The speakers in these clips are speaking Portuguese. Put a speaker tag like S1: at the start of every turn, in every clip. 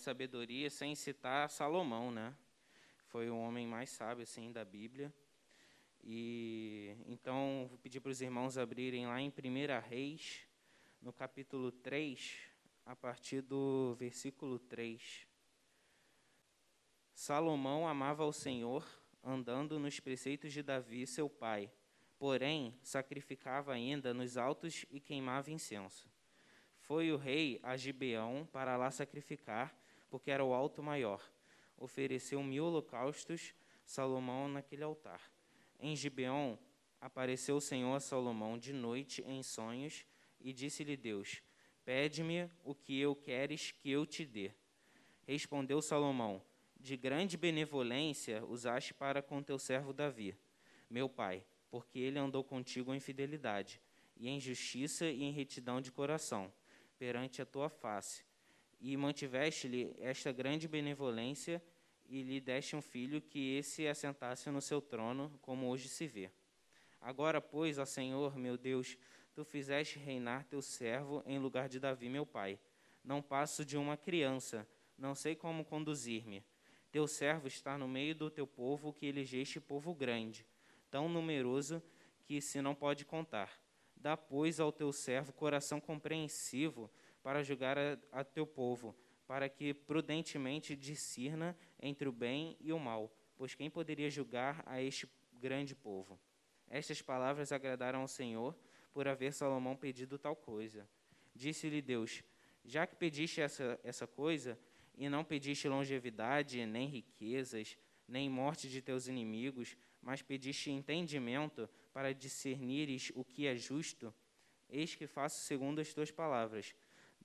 S1: de sabedoria sem citar Salomão, né? Foi o homem mais sábio assim da Bíblia. E então vou pedir para os irmãos abrirem lá em 1 Reis, no capítulo 3, a partir do versículo 3. Salomão amava ao Senhor, andando nos preceitos de Davi, seu pai. Porém, sacrificava ainda nos altos e queimava incenso. Foi o rei a Gibeão para lá sacrificar, porque era o alto maior. Ofereceu mil holocaustos Salomão naquele altar. Em Gibeão apareceu o Senhor a Salomão de noite em sonhos e disse-lhe Deus: Pede-me o que eu queres que eu te dê. Respondeu Salomão: De grande benevolência usaste para com teu servo Davi, meu pai, porque ele andou contigo em fidelidade, e em justiça e em retidão de coração, perante a tua face. E mantiveste-lhe esta grande benevolência e lhe deste um filho que esse assentasse no seu trono, como hoje se vê. Agora, pois, ó Senhor, meu Deus, tu fizeste reinar teu servo em lugar de Davi, meu pai. Não passo de uma criança, não sei como conduzir-me. Teu servo está no meio do teu povo, que elegeste povo grande, tão numeroso que se não pode contar. Dá, pois, ao teu servo coração compreensivo para julgar a, a teu povo, para que prudentemente discirna entre o bem e o mal, pois quem poderia julgar a este grande povo? Estas palavras agradaram ao Senhor por haver Salomão pedido tal coisa. Disse-lhe Deus: Já que pediste essa, essa coisa, e não pediste longevidade, nem riquezas, nem morte de teus inimigos, mas pediste entendimento para discernires o que é justo, eis que faço segundo as tuas palavras.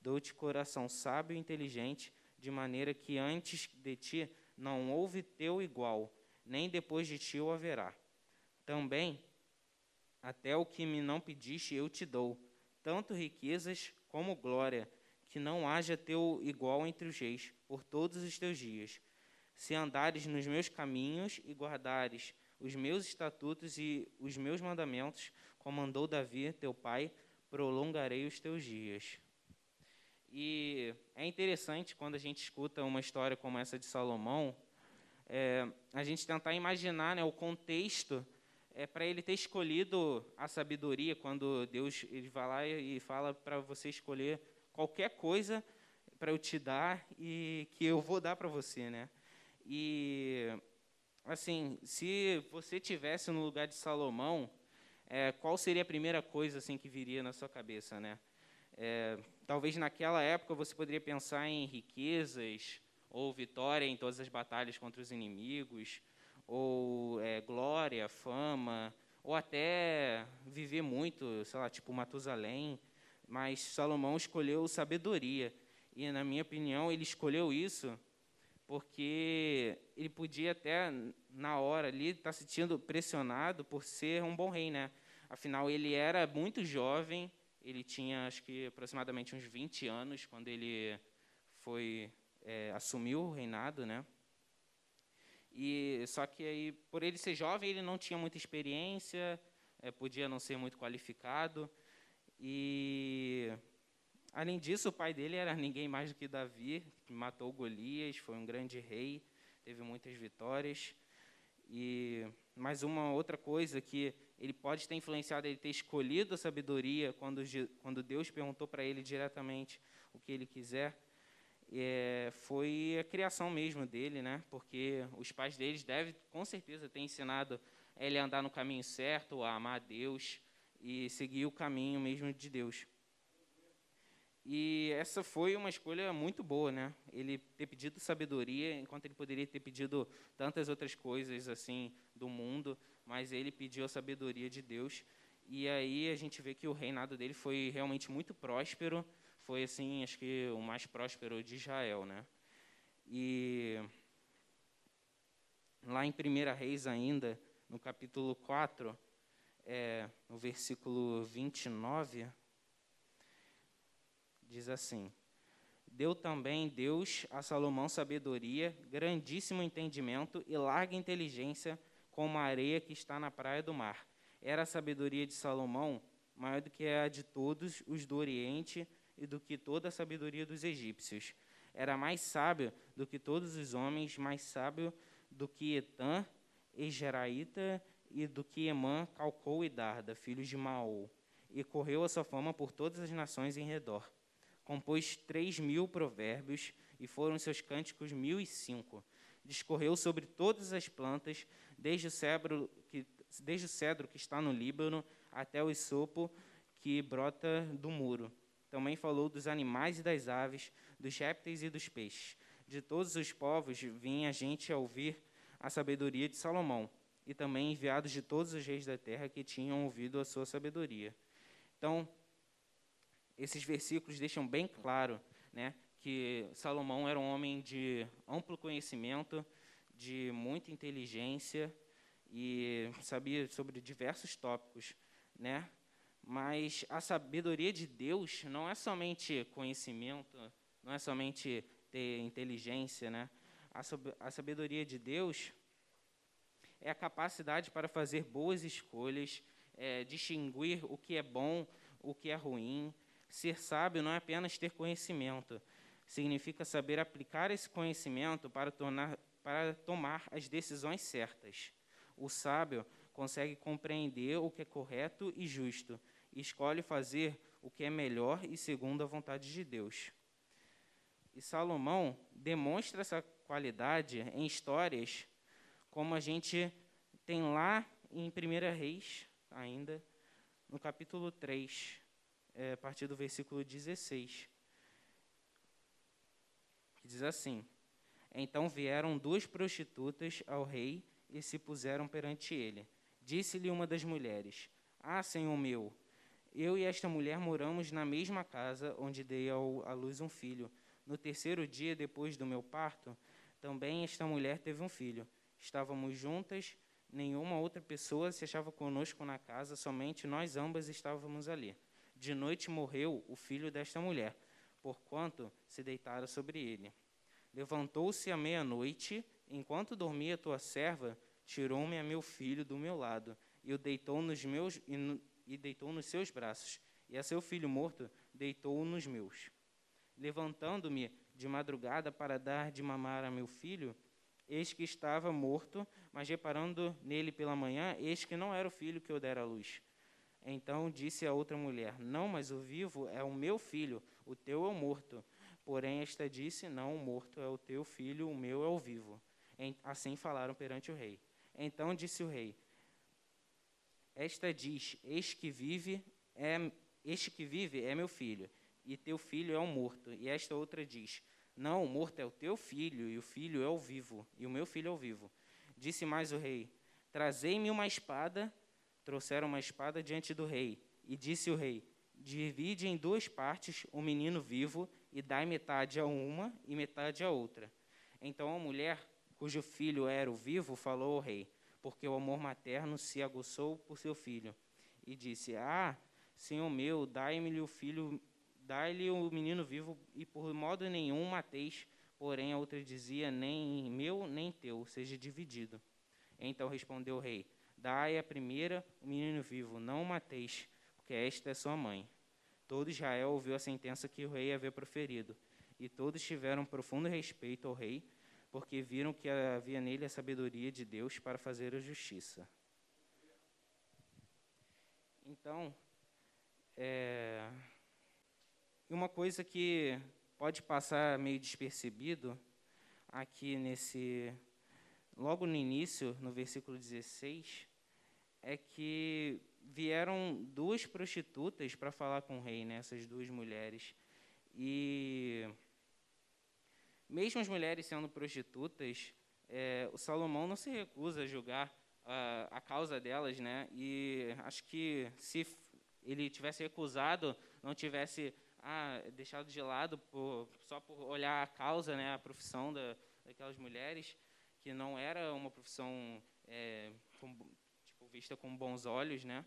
S1: Dou-te coração sábio e inteligente, de maneira que antes de ti não houve teu igual, nem depois de ti o haverá. Também, até o que me não pediste eu te dou, tanto riquezas como glória, que não haja teu igual entre os reis, por todos os teus dias. Se andares nos meus caminhos e guardares os meus estatutos e os meus mandamentos, como mandou Davi, teu pai, prolongarei os teus dias. E é interessante quando a gente escuta uma história como essa de Salomão, é, a gente tentar imaginar né, o contexto é, para ele ter escolhido a sabedoria, quando Deus ele vai lá e fala para você escolher qualquer coisa para eu te dar e que eu vou dar para você, né? E assim, se você tivesse no lugar de Salomão, é, qual seria a primeira coisa assim que viria na sua cabeça, né? É, talvez naquela época você poderia pensar em riquezas, ou vitória em todas as batalhas contra os inimigos, ou é, glória, fama, ou até viver muito, sei lá, tipo Matusalém. Mas Salomão escolheu sabedoria. E, na minha opinião, ele escolheu isso porque ele podia até, na hora ali, estar tá se sentindo pressionado por ser um bom rei, né? Afinal, ele era muito jovem, ele tinha, acho que, aproximadamente uns 20 anos quando ele foi é, assumiu o reinado, né? E só que aí, por ele ser jovem, ele não tinha muita experiência, é, podia não ser muito qualificado. E além disso, o pai dele era ninguém mais do que Davi, que matou Golias, foi um grande rei, teve muitas vitórias. E mais uma outra coisa que ele pode ter influenciado ele ter escolhido a sabedoria quando, quando Deus perguntou para ele diretamente o que ele quiser, é, foi a criação mesmo dele, né? Porque os pais deles devem, com certeza, ter ensinado ele a andar no caminho certo, a amar Deus e seguir o caminho mesmo de Deus. E essa foi uma escolha muito boa, né? Ele ter pedido sabedoria, enquanto ele poderia ter pedido tantas outras coisas assim do mundo, mas ele pediu a sabedoria de Deus. E aí a gente vê que o reinado dele foi realmente muito próspero, foi assim, acho que o mais próspero de Israel, né? E lá em 1 Reis ainda, no capítulo 4, é, no versículo 29, diz assim: Deu também Deus a Salomão sabedoria, grandíssimo entendimento e larga inteligência, como a areia que está na praia do mar. Era a sabedoria de Salomão maior do que a de todos os do Oriente e do que toda a sabedoria dos egípcios. era mais sábio do que todos os homens, mais sábio do que Etã, Egeraíta, e do que Emã, Calcou e Darda, filhos de Maol. E correu a sua fama por todas as nações em redor. Compôs três mil provérbios, e foram seus cânticos mil e cinco. Discorreu sobre todas as plantas, desde o cedro que, desde o cedro que está no Líbano até o isopo que brota do muro. Também falou dos animais e das aves, dos répteis e dos peixes. De todos os povos vinha gente a ouvir a sabedoria de Salomão, e também enviados de todos os reis da terra que tinham ouvido a sua sabedoria. Então, esses versículos deixam bem claro né, que Salomão era um homem de amplo conhecimento, de muita inteligência e sabia sobre diversos tópicos, né? Mas a sabedoria de Deus não é somente conhecimento, não é somente ter inteligência, né? A sabedoria de Deus é a capacidade para fazer boas escolhas, é, distinguir o que é bom, o que é ruim. Ser sábio não é apenas ter conhecimento, significa saber aplicar esse conhecimento para, tornar, para tomar as decisões certas. O sábio consegue compreender o que é correto e justo e escolhe fazer o que é melhor e segundo a vontade de Deus. E Salomão demonstra essa qualidade em histórias como a gente tem lá em 1 Reis, ainda, no capítulo 3, é, a partir do versículo 16, que diz assim: Então vieram duas prostitutas ao rei e se puseram perante ele. Disse-lhe uma das mulheres: Ah, senhor meu, eu e esta mulher moramos na mesma casa onde dei à luz um filho. No terceiro dia depois do meu parto, também esta mulher teve um filho. Estávamos juntas, nenhuma outra pessoa se achava conosco na casa, somente nós ambas estávamos ali. De noite morreu o filho desta mulher, porquanto se deitara sobre ele. Levantou-se à meia-noite, enquanto dormia tua serva, tirou-me a meu filho do meu lado e o deitou nos meus e, no, e deitou nos seus braços, e a seu filho morto deitou-o nos meus. Levantando-me de madrugada para dar de mamar a meu filho, eis que estava morto, mas reparando nele pela manhã, eis que não era o filho que eu dera à luz. Então disse a outra mulher: Não, mas o vivo é o meu filho, o teu é o morto. Porém, esta disse: Não, o morto é o teu filho, o meu é o vivo. Assim falaram perante o rei. Então disse o rei: Esta diz: Eis que vive é este que vive é meu filho, e teu filho é o morto. E esta outra diz: Não, o morto é o teu filho, e o filho é o vivo, e o meu filho é o vivo. Disse mais o rei: Trazei-me uma espada. Trouxeram uma espada diante do rei, e disse o rei: Divide em duas partes o menino vivo, e dai metade a uma e metade a outra. Então a mulher cujo filho era o vivo, falou ao rei, porque o amor materno se aguçou por seu filho. E disse: Ah, senhor meu, dai-me o filho, dai-lhe o menino vivo, e por modo nenhum mateis. Porém a outra dizia: Nem meu, nem teu, seja dividido. Então respondeu o rei: Dai a primeira o menino vivo, não o mateis, porque esta é sua mãe. Todo Israel ouviu a sentença que o rei havia proferido, e todos tiveram profundo respeito ao rei, porque viram que havia nele a sabedoria de Deus para fazer a justiça. Então, é, uma coisa que pode passar meio despercebido aqui nesse logo no início, no versículo 16, é que vieram duas prostitutas para falar com o rei, né, essas duas mulheres. E mesmo as mulheres sendo prostitutas, é, o Salomão não se recusa a julgar a, a causa delas, né? E acho que se ele tivesse recusado, não tivesse ah, deixado de lado por, só por olhar a causa, né, a profissão da, daquelas mulheres, que não era uma profissão é, com, tipo, vista com bons olhos, né?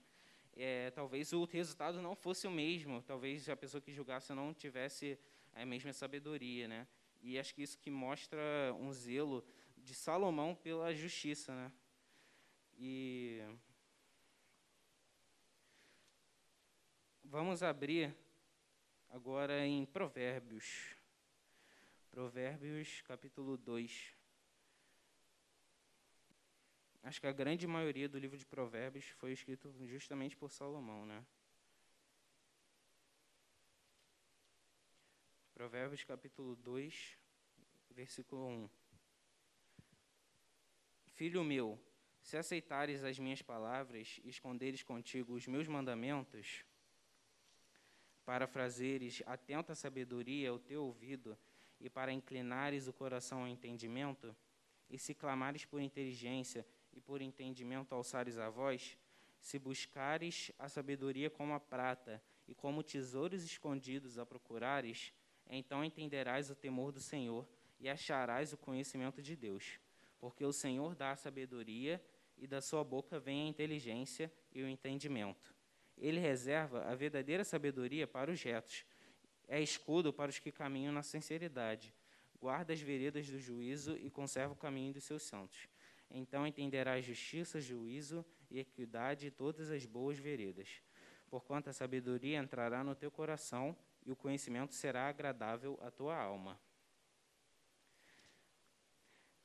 S1: É, talvez o resultado não fosse o mesmo, talvez a pessoa que julgasse não tivesse a mesma sabedoria, né? E acho que isso que mostra um zelo de Salomão pela justiça, né? E vamos abrir agora em Provérbios. Provérbios, capítulo 2. Acho que a grande maioria do livro de Provérbios foi escrito justamente por Salomão, né? Provérbios capítulo 2, versículo 1. Filho meu, se aceitares as minhas palavras e esconderes contigo os meus mandamentos, para fraseres atenta sabedoria ao teu ouvido e para inclinares o coração ao entendimento, e se clamares por inteligência e por entendimento alçares a voz, se buscares a sabedoria como a prata e como tesouros escondidos a procurares, então entenderás o temor do Senhor e acharás o conhecimento de Deus. Porque o Senhor dá a sabedoria e da sua boca vem a inteligência e o entendimento. Ele reserva a verdadeira sabedoria para os retos, é escudo para os que caminham na sinceridade. Guarda as veredas do juízo e conserva o caminho dos seus santos. Então entenderás justiça, juízo e equidade e todas as boas veredas. Porquanto a sabedoria entrará no teu coração e o conhecimento será agradável à tua alma.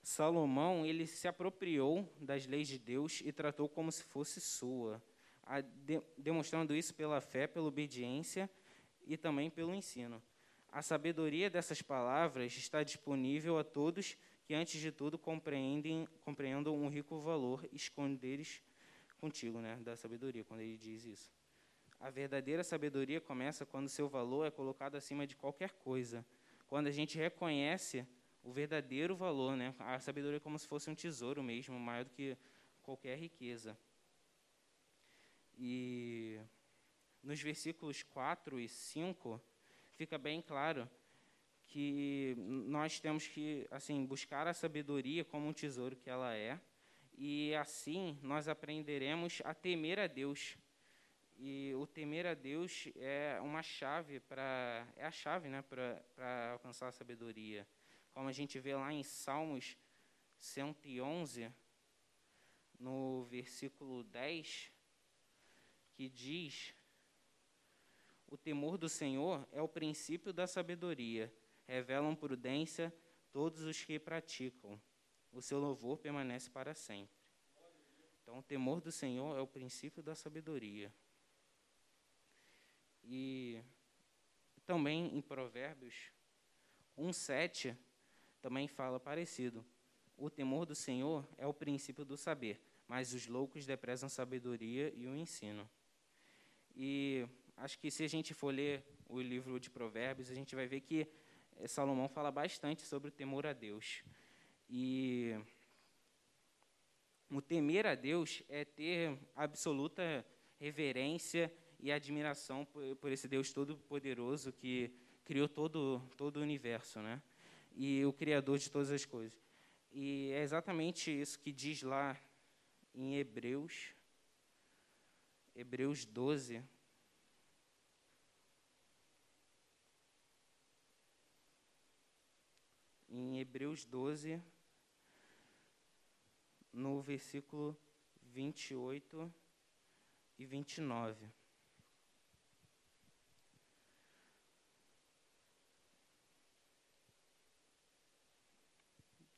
S1: Salomão, ele se apropriou das leis de Deus e tratou como se fosse sua, demonstrando isso pela fé, pela obediência e também pelo ensino. A sabedoria dessas palavras está disponível a todos antes de tudo, compreendem, compreendam um rico valor esconderes contigo, né, da sabedoria, quando ele diz isso. A verdadeira sabedoria começa quando seu valor é colocado acima de qualquer coisa. Quando a gente reconhece o verdadeiro valor, né? A sabedoria é como se fosse um tesouro mesmo, maior do que qualquer riqueza. E nos versículos 4 e 5 fica bem claro que nós temos que assim buscar a sabedoria como um tesouro que ela é e assim nós aprenderemos a temer a Deus. E o temer a Deus é uma chave para é a chave né para alcançar a sabedoria. Como a gente vê lá em Salmos 111 no versículo 10 que diz o temor do Senhor é o princípio da sabedoria revelam prudência todos os que praticam. O seu louvor permanece para sempre. Então, o temor do Senhor é o princípio da sabedoria. E também em Provérbios 1:7 também fala parecido. O temor do Senhor é o princípio do saber, mas os loucos deprezam a sabedoria e o ensino. E acho que se a gente for ler o livro de Provérbios, a gente vai ver que Salomão fala bastante sobre o temor a Deus. E o temer a Deus é ter absoluta reverência e admiração por, por esse Deus todo-poderoso que criou todo, todo o universo, né? E o Criador de todas as coisas. E é exatamente isso que diz lá em Hebreus, Hebreus 12, em Hebreus 12, no versículo 28 e 29.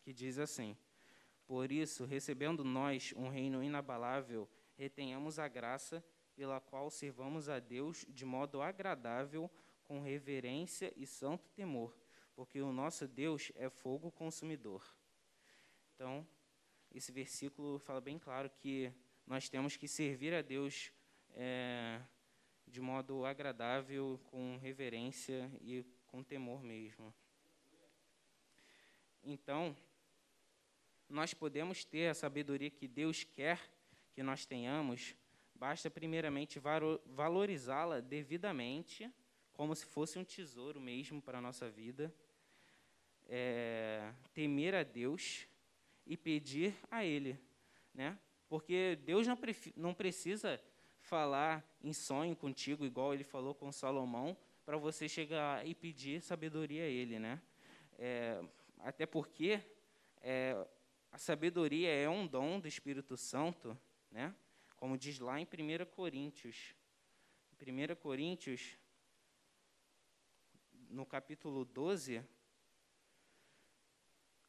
S1: Que diz assim: Por isso, recebendo nós um reino inabalável, retenhamos a graça pela qual servamos a Deus de modo agradável, com reverência e santo temor porque o nosso Deus é fogo consumidor. Então, esse versículo fala bem claro que nós temos que servir a Deus é, de modo agradável, com reverência e com temor mesmo. Então, nós podemos ter a sabedoria que Deus quer que nós tenhamos, basta primeiramente valorizá-la devidamente, como se fosse um tesouro mesmo para a nossa vida é, temer a Deus e pedir a Ele, né? Porque Deus não, não precisa falar em sonho contigo, igual Ele falou com Salomão, para você chegar e pedir sabedoria a Ele, né? É, até porque é, a sabedoria é um dom do Espírito Santo, né? Como diz lá em 1 Coríntios. 1 Coríntios, no capítulo 12,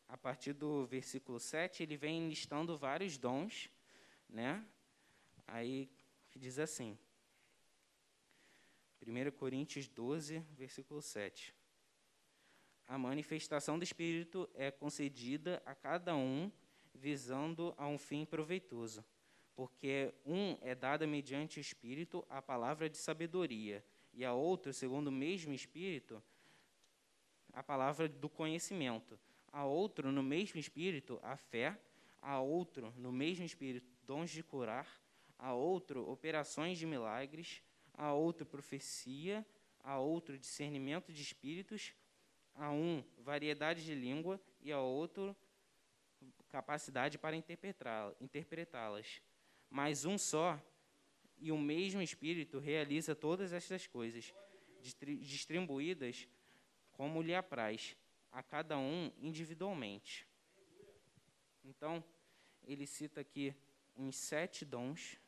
S1: a partir do versículo 7, ele vem listando vários dons, né? Aí diz assim, 1 Coríntios 12, versículo 7. A manifestação do Espírito é concedida a cada um visando a um fim proveitoso, porque um é dada mediante o Espírito a palavra de sabedoria, e a outro, segundo o mesmo Espírito, a palavra do conhecimento, a outro, no mesmo Espírito, a fé, a outro, no mesmo Espírito, dons de curar, a outro, operações de milagres, a outro, profecia, a outro, discernimento de espíritos, a um, variedade de língua, e a outro, capacidade para interpretá-las. Mas um só e o mesmo Espírito realiza todas estas coisas, distribuídas como lhe apraz, a cada um individualmente. Então, ele cita aqui uns sete dons,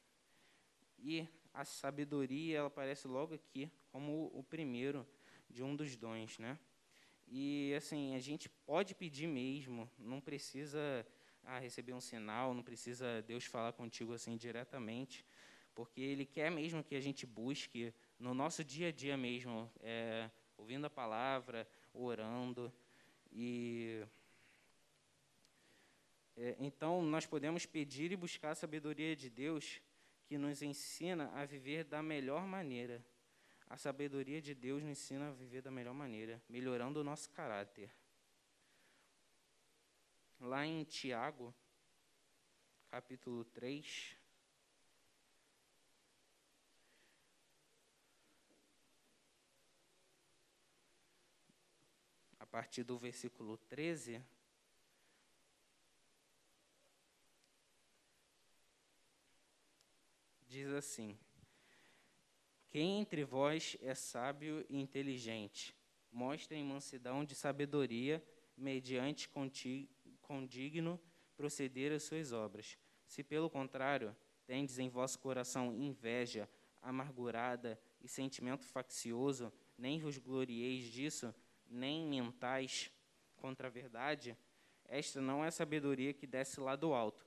S1: e a sabedoria ela aparece logo aqui como o primeiro de um dos dons, né? E assim, a gente pode pedir mesmo, não precisa ah, receber um sinal, não precisa Deus falar contigo assim diretamente, porque Ele quer mesmo que a gente busque no nosso dia a dia mesmo, é, ouvindo a palavra, orando e é, então nós podemos pedir e buscar a sabedoria de Deus que nos ensina a viver da melhor maneira a sabedoria de Deus nos ensina a viver da melhor maneira, melhorando o nosso caráter. Lá em Tiago, capítulo 3, partir do versículo 13, diz assim: quem entre vós é sábio e inteligente? Mostrem mansidão de sabedoria, mediante condigno proceder às suas obras. Se, pelo contrário, tendes em vosso coração inveja, amargurada e sentimento faccioso, nem vos glorieis disso, nem mentais contra a verdade, esta não é sabedoria que desce lá do alto.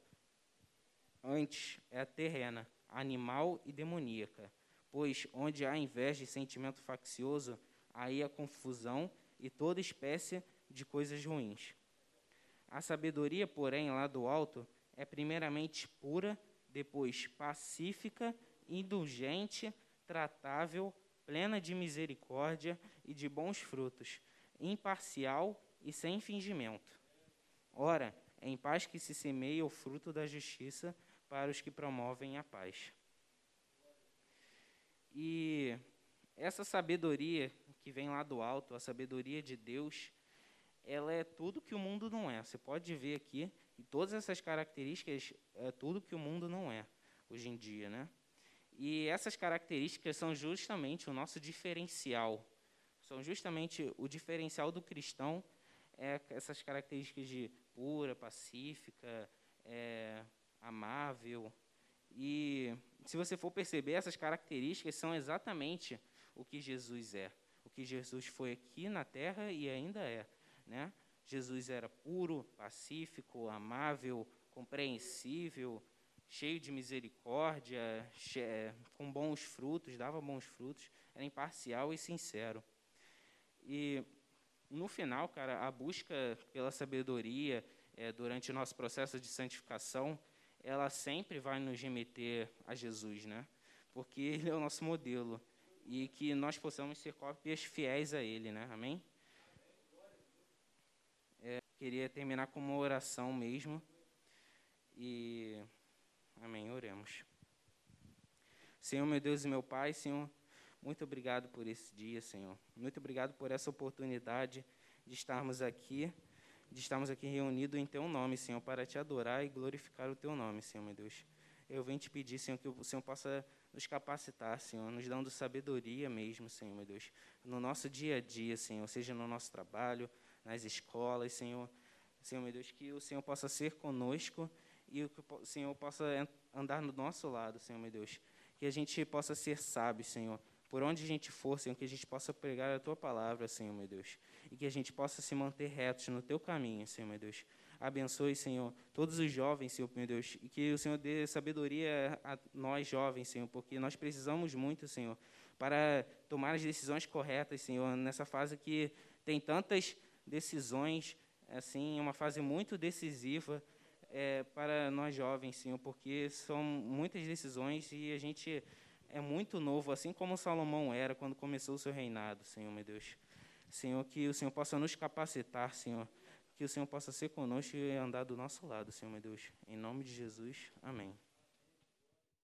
S1: Antes é a terrena, animal e demoníaca pois onde há inveja e sentimento faccioso, aí há confusão e toda espécie de coisas ruins. A sabedoria, porém, lá do alto, é primeiramente pura, depois pacífica, indulgente, tratável, plena de misericórdia e de bons frutos, imparcial e sem fingimento. Ora, é em paz que se semeia o fruto da justiça para os que promovem a paz. E essa sabedoria que vem lá do alto, a sabedoria de Deus, ela é tudo que o mundo não é. Você pode ver aqui, e todas essas características é tudo que o mundo não é hoje em dia, né? E essas características são justamente o nosso diferencial. São justamente o diferencial do cristão é essas características de pura, pacífica, é, amável e se você for perceber, essas características são exatamente o que Jesus é. O que Jesus foi aqui na terra e ainda é. Né? Jesus era puro, pacífico, amável, compreensível, cheio de misericórdia, com bons frutos, dava bons frutos, era imparcial e sincero. E no final, cara, a busca pela sabedoria é, durante o nosso processo de santificação ela sempre vai nos remeter a Jesus, né? Porque ele é o nosso modelo e que nós possamos ser cópias fiéis a ele, né? Amém? É, queria terminar com uma oração mesmo e amém. Oremos. Senhor, meu Deus e meu Pai, Senhor, muito obrigado por esse dia, Senhor. Muito obrigado por essa oportunidade de estarmos aqui de estarmos aqui reunidos em Teu nome, Senhor, para Te adorar e glorificar o Teu nome, Senhor, meu Deus. Eu venho te pedir, Senhor, que o Senhor possa nos capacitar, Senhor, nos dando sabedoria mesmo, Senhor, meu Deus, no nosso dia a dia, Senhor, seja no nosso trabalho, nas escolas, Senhor, Senhor, meu Deus, que o Senhor possa ser conosco e que o Senhor possa andar no nosso lado, Senhor, meu Deus, que a gente possa ser sábio, Senhor, por onde a gente for, Senhor, que a gente possa pregar a Tua palavra, Senhor, meu Deus. E que a gente possa se manter retos no Teu caminho, Senhor, meu Deus. Abençoe, Senhor, todos os jovens, Senhor, meu Deus. E que o Senhor dê sabedoria a nós jovens, Senhor, porque nós precisamos muito, Senhor, para tomar as decisões corretas, Senhor, nessa fase que tem tantas decisões, assim, uma fase muito decisiva é, para nós jovens, Senhor, porque são muitas decisões e a gente é muito novo, assim como Salomão era quando começou o seu reinado, Senhor, meu Deus. Senhor, que o Senhor possa nos capacitar, Senhor, que o Senhor possa ser conosco e andar do nosso lado, Senhor, meu Deus. Em nome de Jesus, amém.